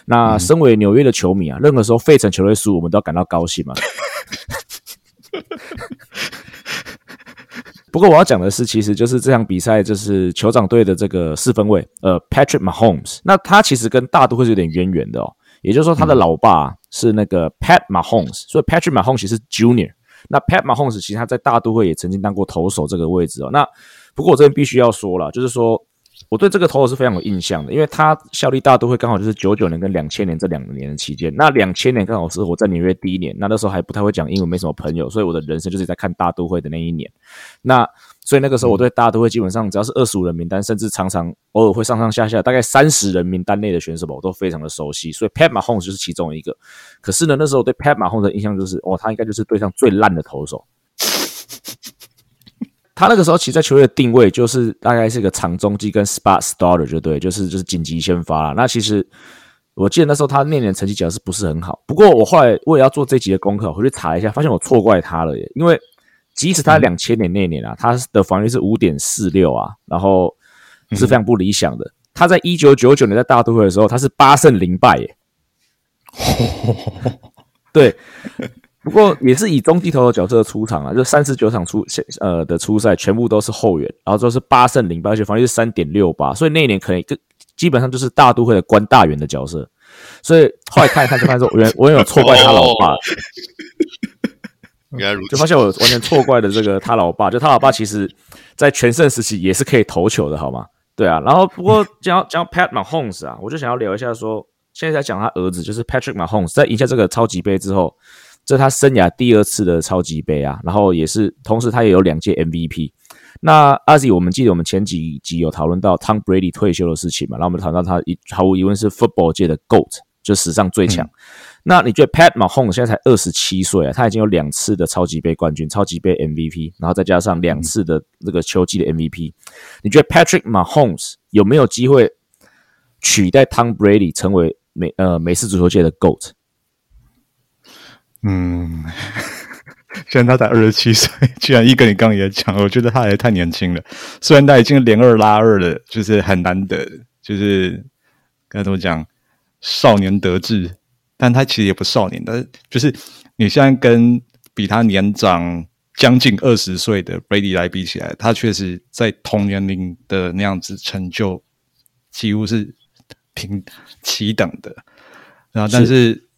那身为纽约的球迷啊，任何时候费城球队输，我们都要感到高兴嘛。不过我要讲的是，其实就是这场比赛就是酋长队的这个四分卫，呃，Patrick Mahomes。那他其实跟大都会是有点渊源的哦，也就是说他的老爸是那个 Pat Mahomes，所以 Patrick Mahomes 其实是 Junior。那 Pat Mahomes 其实他在大都会也曾经当过投手这个位置哦。那不过我这边必须要说了，就是说。我对这个投手是非常有印象的，因为他效力大都会刚好就是九九年跟两千年这两年的期间。那两千年刚好是我在纽约第一年，那那时候还不太会讲英文，没什么朋友，所以我的人生就是在看大都会的那一年。那所以那个时候我对大都会基本上只要是二十五人名单，甚至常常偶尔会上上下下大概三十人名单内的选手吧，我都非常的熟悉。所以 Pat Mahomes 就是其中一个。可是呢，那时候对 Pat Mahomes 的印象就是，哦，他应该就是队上最烂的投手。他那个时候其实在球队的定位就是大概是一个长中继跟 spot starter 就对，就是就是紧急先发啦。那其实我记得那时候他那年成绩讲的是不是很好？不过我后来我也要做这集的功课，回去查一下，发现我错怪他了耶。因为即使他两千年那年啊，他的防御是五点四六啊，然后是非常不理想的。他在一九九九年在大都会的时候，他是八胜零败耶。对。不过也是以中继投的角色出场啊，就三十九场出呃的出赛，全部都是后援，然后都是八胜零败，而且防御是三点六八，所以那一年可以基本上就是大都会的关大员的角色。所以后来看一看，就发现说，我原我有错怪他老爸，原来如此，就发现我完全错怪了这个他老爸，就他老爸其实在全盛时期也是可以投球的，好吗？对啊，然后不过 讲讲 Pat Mahomes 啊，我就想要聊一下说，现在在讲他儿子就是 Patrick Mahomes，在赢下这个超级杯之后。这是他生涯第二次的超级杯啊，然后也是同时他也有两届 MVP。那阿 Z，我们记得我们前几集有讨论到 Tom Brady 退休的事情嘛？然后我们谈到他一毫无疑问是 Football 界的 GOAT，就史上最强。嗯、那你觉得 Pat Mahomes 现在才二十七岁啊，他已经有两次的超级杯冠军、超级杯 MVP，然后再加上两次的这个秋季的 MVP，、嗯、你觉得 Patrick Mahomes 有没有机会取代 Tom Brady 成为美呃美式足球界的 GOAT？嗯，现在他才二十七岁，居然一跟你刚刚也讲，我觉得他还太年轻了。虽然他已经连二拉二了，就是很难得，就是该怎么讲，少年得志，但他其实也不少年。但是就是你现在跟比他年长将近二十岁的 Brady 来比起来，他确实在同年龄的那样子成就，几乎是平齐等的。然后，但是。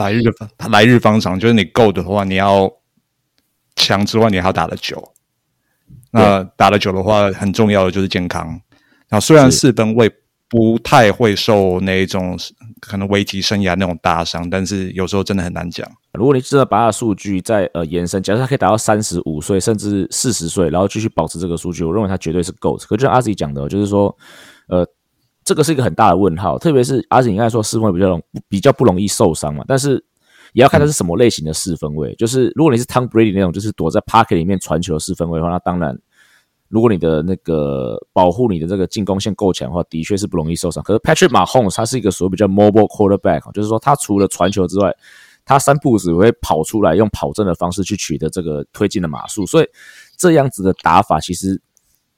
来日方，他来日方长，就是你够的话，你要强之外，你还要打得久。那打得久的话，很重要的就是健康。然后虽然四分卫不太会受那一种可能危及生涯那种大伤，但是有时候真的很难讲。如果你真的把他的数据再呃延伸，假设他可以达到三十五岁甚至四十岁，然后继续保持这个数据，我认为他绝对是 GOAT。可就像阿 Z 讲的，就是说呃。这个是一个很大的问号，特别是阿锦刚才说四分位比较容比较不容易受伤嘛，但是也要看他是什么类型的四分位。就是如果你是 Tom Brady 那种，就是躲在 pocket 里面传球四分位的话，那当然，如果你的那个保护你的这个进攻线够强的话，的确是不容易受伤。可是 Patrick Mahomes 他是一个所谓比较 mobile quarterback，就是说他除了传球之外，他三步子会跑出来，用跑阵的方式去取得这个推进的码数，所以这样子的打法其实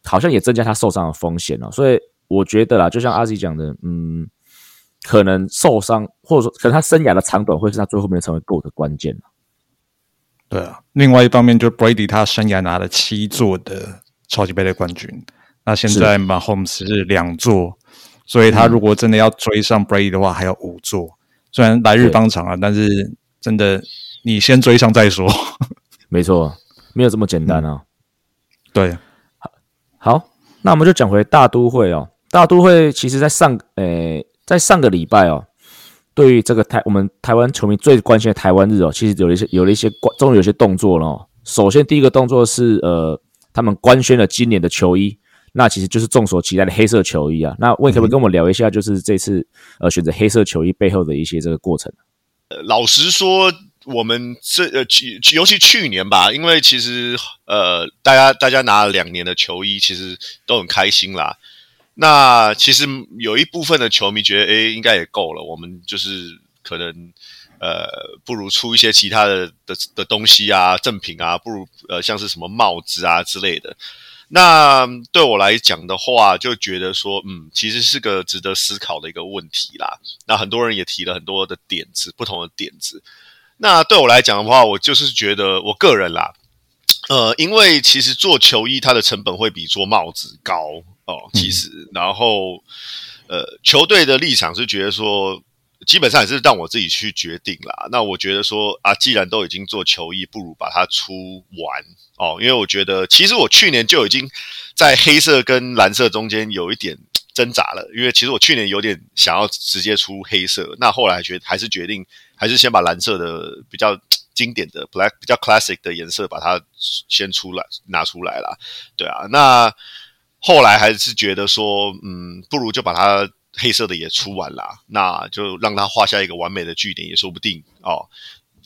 好像也增加他受伤的风险哦，所以。我觉得啦，就像阿 Z 讲的，嗯，可能受伤，或者说可能他生涯的长短会是他最后面成为 GOAT 的关键。对啊，另外一方面，就 Brady 他生涯拿了七座的超级杯的冠军，那现在 Mahomes 是两座，所以他如果真的要追上 Brady 的话，还有五座。虽然来日方长啊，但是真的你先追上再说。没错，没有这么简单啊。嗯、对，好，那我们就讲回大都会哦。大都会其实，在上诶、在上个礼拜哦，对于这个台我们台湾球迷最关心的台湾日哦，其实有了一些有了一些终于有些动作了哦。首先，第一个动作是呃，他们官宣了今年的球衣，那其实就是众所期待的黑色球衣啊。那魏可不可以跟我们聊一下，就是这次呃选择黑色球衣背后的一些这个过程？呃，老实说，我们这呃，尤其去年吧，因为其实呃，大家大家拿了两年的球衣，其实都很开心啦。那其实有一部分的球迷觉得，诶，应该也够了，我们就是可能。呃，不如出一些其他的的的东西啊，赠品啊，不如呃，像是什么帽子啊之类的。那对我来讲的话，就觉得说，嗯，其实是个值得思考的一个问题啦。那很多人也提了很多的点子，不同的点子。那对我来讲的话，我就是觉得，我个人啦，呃，因为其实做球衣它的成本会比做帽子高哦，其实，嗯、然后呃，球队的立场是觉得说。基本上也是让我自己去决定啦。那我觉得说啊，既然都已经做球衣，不如把它出完哦。因为我觉得，其实我去年就已经在黑色跟蓝色中间有一点挣扎了。因为其实我去年有点想要直接出黑色，那后来决还是决定，还是先把蓝色的比较经典的 black 比较 classic 的颜色把它先出来拿出来啦。对啊，那后来还是觉得说，嗯，不如就把它。黑色的也出完了，那就让他画下一个完美的句点也说不定哦。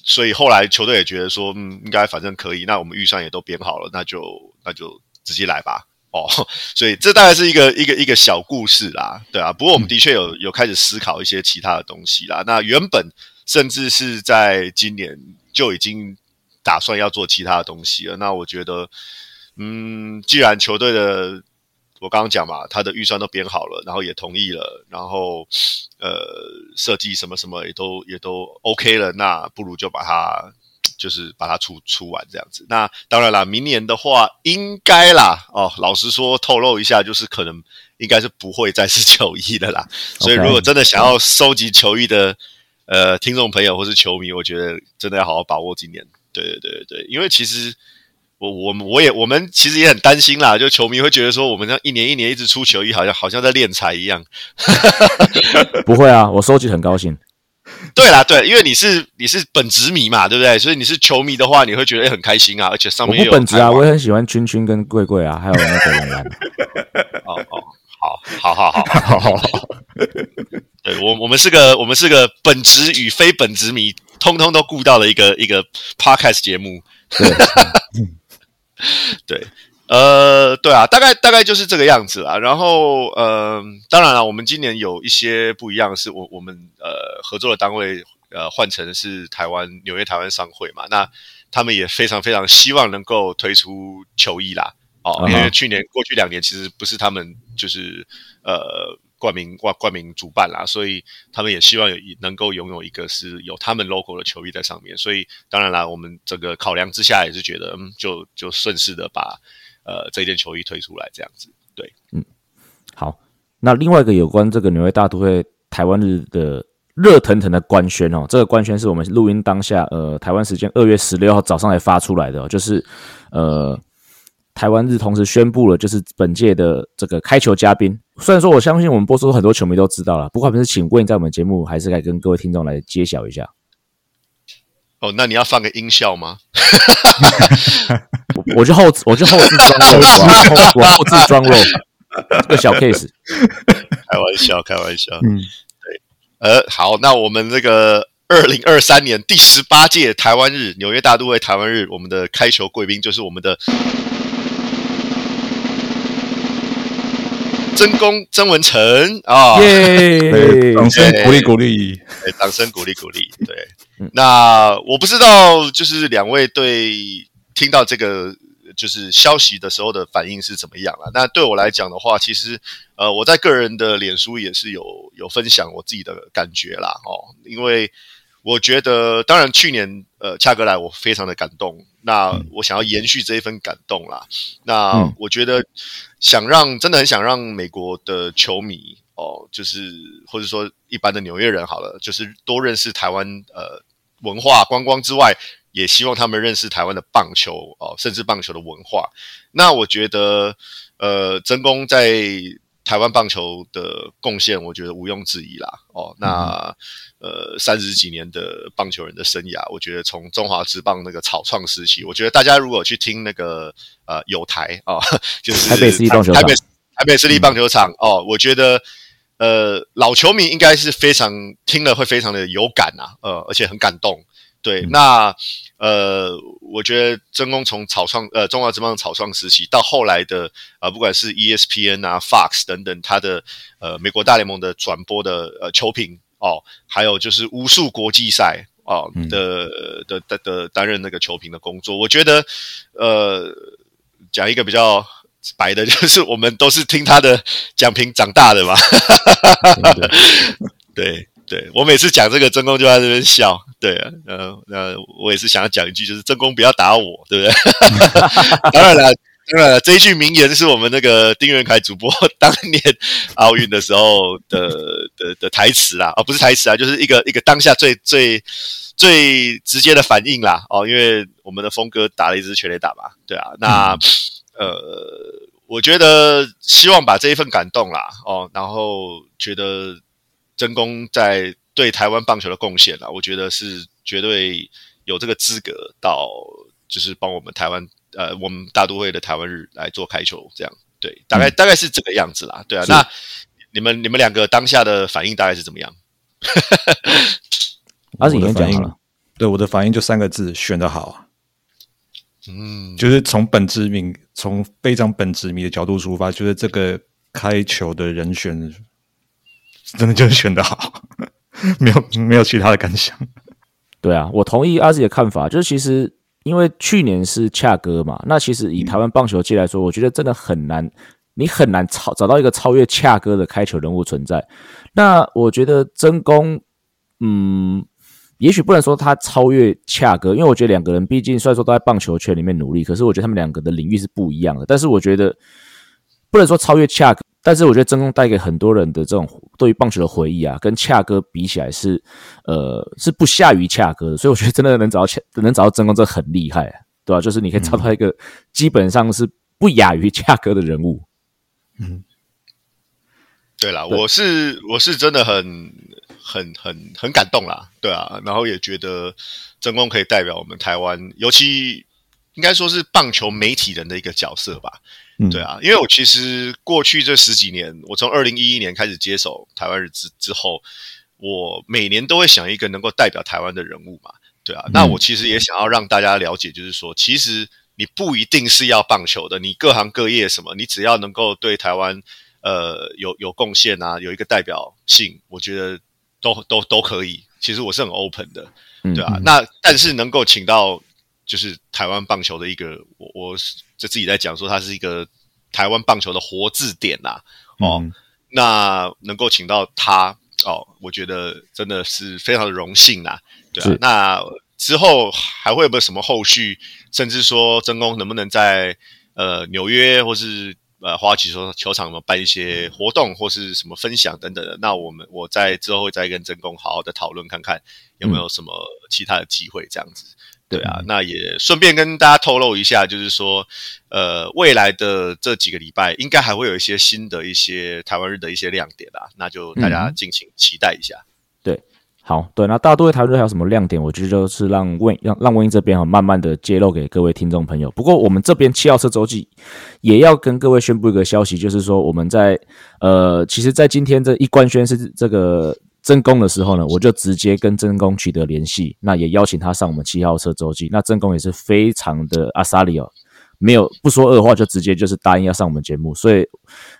所以后来球队也觉得说，嗯，应该反正可以，那我们预算也都编好了，那就那就直接来吧。哦，所以这大概是一个一个一个小故事啦，对啊。不过我们的确有有开始思考一些其他的东西啦。那原本甚至是在今年就已经打算要做其他的东西了。那我觉得，嗯，既然球队的。我刚刚讲嘛，他的预算都编好了，然后也同意了，然后呃，设计什么什么也都也都 OK 了，那不如就把它就是把它出出完这样子。那当然啦，明年的话应该啦，哦，老实说透露一下，就是可能应该是不会再是球衣的啦。所以如果真的想要收集球衣的呃听众朋友或是球迷，我觉得真的要好好把握今年。对对对对对，因为其实。我我们我也我们其实也很担心啦，就球迷会觉得说，我们这样一年一年一直出球衣，好像好像在敛财一样。不会啊，我收集很高兴。对啦，对，因为你是你是本职迷嘛，对不对？所以你是球迷的话，你会觉得很开心啊，而且上面有我本职啊，我也很喜欢君君跟贵贵啊，还有那个蓝蓝。哦哦，好，好好好好好好。对我我们是个我们是个本职与非本职迷，通通都顾到了一个一个 podcast 节目。对。对，呃，对啊，大概大概就是这个样子啦。然后，呃，当然了，我们今年有一些不一样的是，我我们呃合作的单位呃换成是台湾纽约台湾商会嘛，那他们也非常非常希望能够推出球衣啦。哦，因为去年过去两年其实不是他们就是呃。冠名冠冠名主办啦，所以他们也希望有能够拥有一个是有他们 logo 的球衣在上面。所以当然啦，我们这个考量之下也是觉得，嗯，就就顺势的把呃这件球衣推出来这样子。对，嗯，好。那另外一个有关这个纽约大都会台湾日的热腾腾的官宣哦，这个官宣是我们录音当下呃台湾时间二月十六号早上才发出来的哦，就是呃。台湾日同时宣布了，就是本届的这个开球嘉宾。虽然说我相信我们播出很多球迷都知道了，不过还是请问在我们节目还是来跟各位听众来揭晓一下。哦，那你要放个音效吗？我就后我就后置装肉，我后置装肉，这个小 case。开玩笑，开玩笑。嗯，对。呃，好，那我们这个二零二三年第十八届台湾日纽约大都会台湾日，我们的开球贵宾就是我们的。曾公曾文成啊，耶！掌声鼓励鼓励，对，掌声鼓励鼓励。对，那我不知道，就是两位对听到这个就是消息的时候的反应是怎么样了？那对我来讲的话，其实呃，我在个人的脸书也是有有分享我自己的感觉啦，哦，因为。我觉得，当然，去年呃，恰哥来，我非常的感动。那我想要延续这一份感动啦。那我觉得，想让真的很想让美国的球迷哦，就是或者说一般的纽约人好了，就是多认识台湾呃文化观光之外，也希望他们认识台湾的棒球哦，甚至棒球的文化。那我觉得，呃，曾公在台湾棒球的贡献，我觉得毋庸置疑啦。哦，那。呃，三十几年的棒球人的生涯，我觉得从中华职棒那个草创时期，我觉得大家如果去听那个呃有台啊，就是台北市立棒球场，台北台北市立棒球场、嗯、哦，我觉得呃老球迷应该是非常听了会非常的有感啊，呃，而且很感动。对，嗯、那呃，我觉得曾公从草创呃中华职棒草创时期到后来的啊、呃，不管是 ESPN 啊、Fox 等等，他的呃美国大联盟的转播的呃球评哦，还有就是无数国际赛哦的的的的担任那个球评的工作，我觉得呃讲一个比较白的，就是我们都是听他的讲评长大的嘛，对。对，我每次讲这个，曾公就在这边笑。对啊，呃，那我也是想要讲一句，就是曾公不要打我，对不对？当然了，当然了，这一句名言是我们那个丁元凯主播当年奥运的时候的的的台词啦，哦，不是台词啊，就是一个一个当下最最最直接的反应啦。哦，因为我们的峰哥打了一支全垒打嘛，对啊，那、呃，我觉得希望把这一份感动啦，哦，然后觉得。曾公在对台湾棒球的贡献啊，我觉得是绝对有这个资格到，就是帮我们台湾呃，我们大都会的台湾日来做开球，这样对，大概、嗯、大概是这个样子啦，对啊。那你们你们两个当下的反应大概是怎么样？阿子已经讲应了，对我的反应就三个字：选的好啊。嗯，就是从本职迷，从非常本职迷的角度出发，就是这个开球的人选。真的就是选的好，没有没有其他的感想。对啊，我同意阿志的看法，就是其实因为去年是恰哥嘛，那其实以台湾棒球界来说，我觉得真的很难，你很难超找到一个超越恰哥的开球人物存在。那我觉得真功，嗯，也许不能说他超越恰哥，因为我觉得两个人毕竟虽然说都在棒球圈里面努力，可是我觉得他们两个的领域是不一样的。但是我觉得不能说超越恰哥。但是我觉得真空带给很多人的这种对于棒球的回忆啊，跟恰哥比起来是，呃，是不下于恰哥的。所以我觉得真的能找到恰，能找到真空，这很厉害，对吧？就是你可以找到一个基本上是不亚于恰哥的人物。嗯，对啦，对我是我是真的很很很很感动啦，对啊，然后也觉得真空可以代表我们台湾，尤其应该说是棒球媒体人的一个角色吧。嗯，对啊，因为我其实过去这十几年，我从二零一一年开始接手台湾日之之后，我每年都会想一个能够代表台湾的人物嘛，对啊，那我其实也想要让大家了解，就是说，其实你不一定是要棒球的，你各行各业什么，你只要能够对台湾呃有有贡献啊，有一个代表性，我觉得都都都可以。其实我是很 open 的，对啊，那但是能够请到。就是台湾棒球的一个，我我就自己在讲说，它是一个台湾棒球的活字典呐、啊。哦，嗯、那能够请到他哦，我觉得真的是非常的荣幸呐。对啊，那之后还会有没有什么后续？甚至说，真公能不能在呃纽约或是呃花旗说球场办一些活动，或是什么分享等等的？那我们我在之后会再跟真公好好的讨论看看有没有什么其他的机会这样子。对啊，那也顺便跟大家透露一下，就是说，呃，未来的这几个礼拜，应该还会有一些新的一些台湾日的一些亮点啦，那就大家敬请期待一下。嗯、对，好，对，那大都会台湾日还有什么亮点？我觉得就是让温让让温英这边哈，慢慢的揭露给各位听众朋友。不过我们这边七号车周记也要跟各位宣布一个消息，就是说我们在呃，其实，在今天这一官宣是这个。真弓的时候呢，我就直接跟真弓取得联系，那也邀请他上我们七号车周记。那真弓也是非常的阿萨里哦，没有不说二话，就直接就是答应要上我们节目。所以，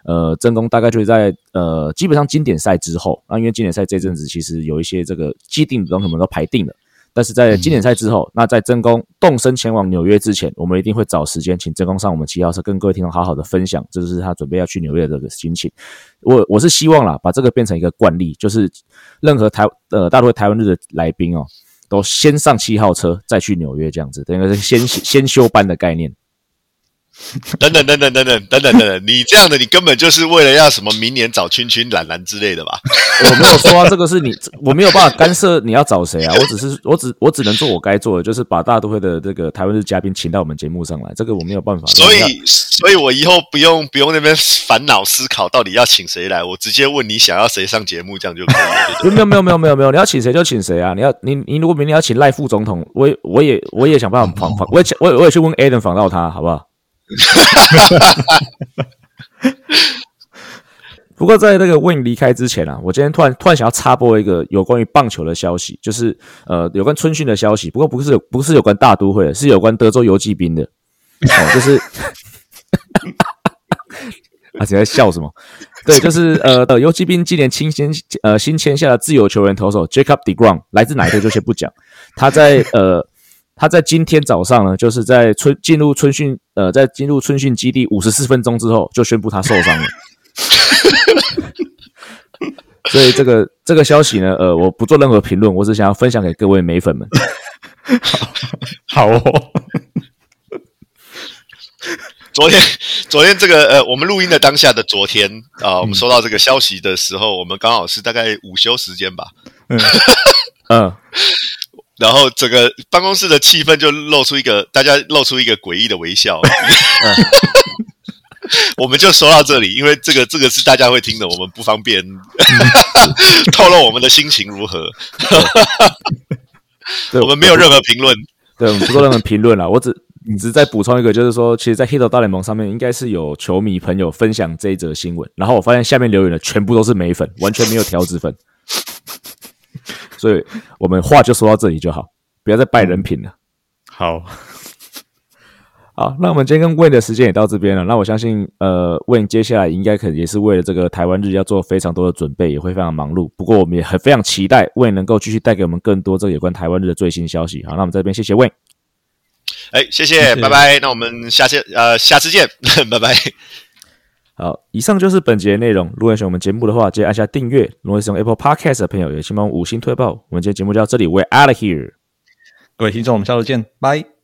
呃，真弓大概就是在呃，基本上经典赛之后，那因为经典赛这阵子其实有一些这个既定的东西我们都排定了。但是在经典赛之后，那在真宫动身前往纽约之前，我们一定会找时间请真宫上我们七号车，跟各位听众好好的分享，这就是他准备要去纽约的这个心情。我我是希望啦，把这个变成一个惯例，就是任何台呃大陆台湾日的来宾哦，都先上七号车再去纽约这样子，等于是先先修班的概念。等等等等等等等等等，你这样的，你根本就是为了要什么明年找圈圈懒懒之类的吧？我没有说啊，这个是你，我没有办法干涉你要找谁啊。我只是，我只，我只能做我该做的，就是把大都会的这个台湾的嘉宾请到我们节目上来。这个我没有办法。所以，所以我以后不用不用那边烦恼思考到底要请谁来，我直接问你想要谁上节目，这样就可以了。没有没有没有没有没有，你要请谁就请谁啊！你要你你如果明年要请赖副总统，我也我也我也想办法访访，我也我也我也去问 Adam 访到他，好不好？不过在那个 Win 离开之前啊，我今天突然突然想要插播一个有关于棒球的消息，就是呃有关春训的消息。不过不是不是有关大都会的，是有关德州游骑兵的。哦，就是，啊，你在笑什么？对，就是呃呃游骑兵今年新签呃新签下的自由球员投手 Jacob deGrom 来自哪一队就先不讲。他在呃他在今天早上呢，就是在春进入春训呃在进入春训基地五十四分钟之后，就宣布他受伤了。所以这个这个消息呢，呃，我不做任何评论，我只想要分享给各位美粉们。好，好哦。昨天，昨天这个呃，我们录音的当下的昨天啊、呃，我们收到这个消息的时候，嗯、我们刚好是大概午休时间吧。嗯。嗯然后整个办公室的气氛就露出一个，大家露出一个诡异的微笑。嗯 我们就说到这里，因为这个这个是大家会听的，我们不方便 透露我们的心情如何。我们没有任何评论，对，我们不做任何评论了。我只你只是再补充一个，就是说，其实，在 Hito 大联盟上面，应该是有球迷朋友分享这一则新闻，然后我发现下面留言的全部都是美粉，完全没有条子粉。所以我们话就说到这里就好，不要再拜人品了。好。好，那我们今天跟 Wayne 的时间也到这边了。那我相信，呃，Wayne 接下来应该可能也是为了这个台湾日要做非常多的准备，也会非常忙碌。不过我们也很非常期待 Wayne 能够继续带给我们更多这个有关台湾日的最新消息。好，那我们这边谢谢 Wayne。哎，谢谢，谢谢拜拜。那我们下次呃下次见，拜拜。好，以上就是本节的内容。如果喜欢我们节目的话，记得按下订阅。如果是用 Apple Podcast 的朋友，也请帮我五星推爆。我们今天节目就到这里，We're out of here。各位听众，我们下周见，拜。